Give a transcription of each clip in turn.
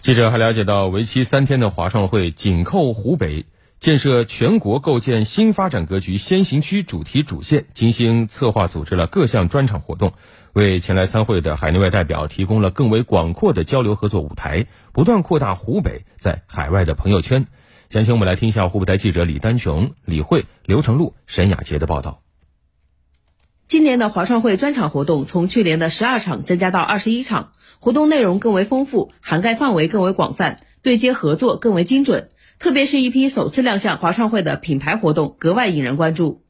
记者还了解到，为期三天的华创会紧扣湖北建设全国构建新发展格局先行区主题主线，精心策划组织了各项专场活动，为前来参会的海内外代表提供了更为广阔的交流合作舞台，不断扩大湖北在海外的朋友圈。详情我们来听一下湖北台记者李丹琼、李慧、刘成璐、沈雅杰的报道。今年的华创会专场活动从去年的十二场增加到二十一场，活动内容更为丰富，涵盖范围更为广泛，对接合作更为精准。特别是一批首次亮相华创会的品牌活动格外引人关注。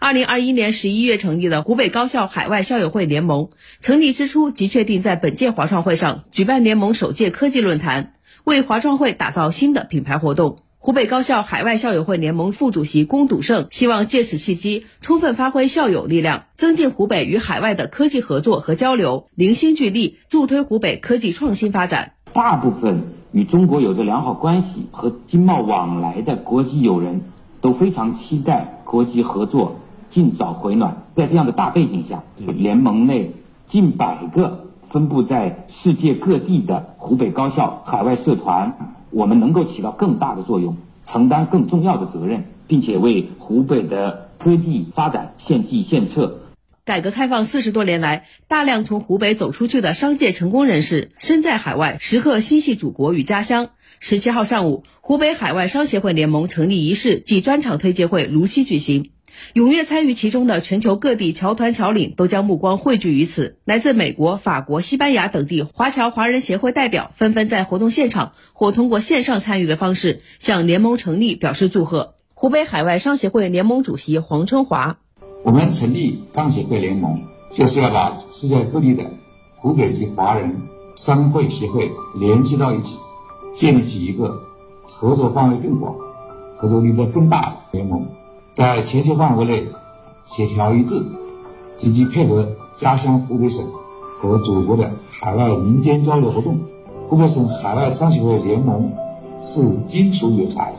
二零二一年十一月成立的湖北高校海外校友会联盟，成立之初即确定在本届华创会上举办联盟首届科技论坛，为华创会打造新的品牌活动。湖北高校海外校友会联盟副主席龚笃胜希望借此契机，充分发挥校友力量，增进湖北与海外的科技合作和交流，凝心聚力，助推湖北科技创新发展。大部分与中国有着良好关系和经贸往来的国际友人，都非常期待国际合作尽早回暖。在这样的大背景下，联盟内近百个分布在世界各地的湖北高校海外社团。我们能够起到更大的作用，承担更重要的责任，并且为湖北的科技发展献计献策。改革开放四十多年来，大量从湖北走出去的商界成功人士身在海外，时刻心系祖国与家乡。十七号上午，湖北海外商协会联盟成立仪式暨专场推介会如期举行。踊跃参与其中的全球各地侨团侨领都将目光汇聚于此。来自美国、法国、西班牙等地华侨华人协会代表纷纷在活动现场或通过线上参与的方式向联盟成立表示祝贺。湖北海外商协会联盟主席黄春华：我们成立商协会联盟，就是要把世界各地的湖北籍华人商会协会联系到一起，建立起一个合作范围更广、合作力度更大的联盟。在全球范围内协调一致，积极配合家乡湖北省和祖国的海外民间交流活动。湖北省海外商协会联盟是金属有才、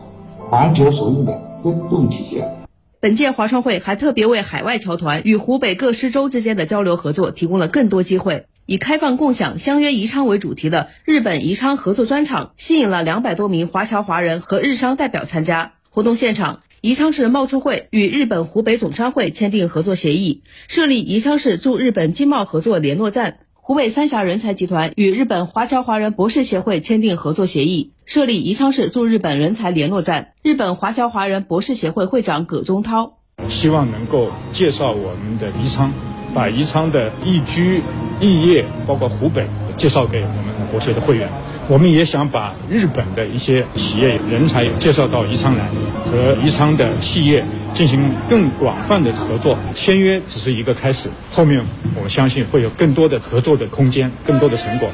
环球首用的生动体现。本届华创会还特别为海外侨团与湖北各市州之间的交流合作提供了更多机会。以开放共享、相约宜昌为主题的日本宜昌合作专场，吸引了两百多名华侨华人和日商代表参加。活动现场。宜昌市贸促会与日本湖北总商会签订合作协议，设立宜昌市驻日本经贸合作联络站。湖北三峡人才集团与日本华侨华人博士协会签订合作协议，设立宜昌市驻日本人才联络站。日本华侨华人博士协会会长葛宗涛希望能够介绍我们的宜昌，把宜昌的宜居、宜业，包括湖北，介绍给我们博学的会员。我们也想把日本的一些企业人才介绍到宜昌来，和宜昌的企业进行更广泛的合作。签约只是一个开始，后面我相信会有更多的合作的空间，更多的成果。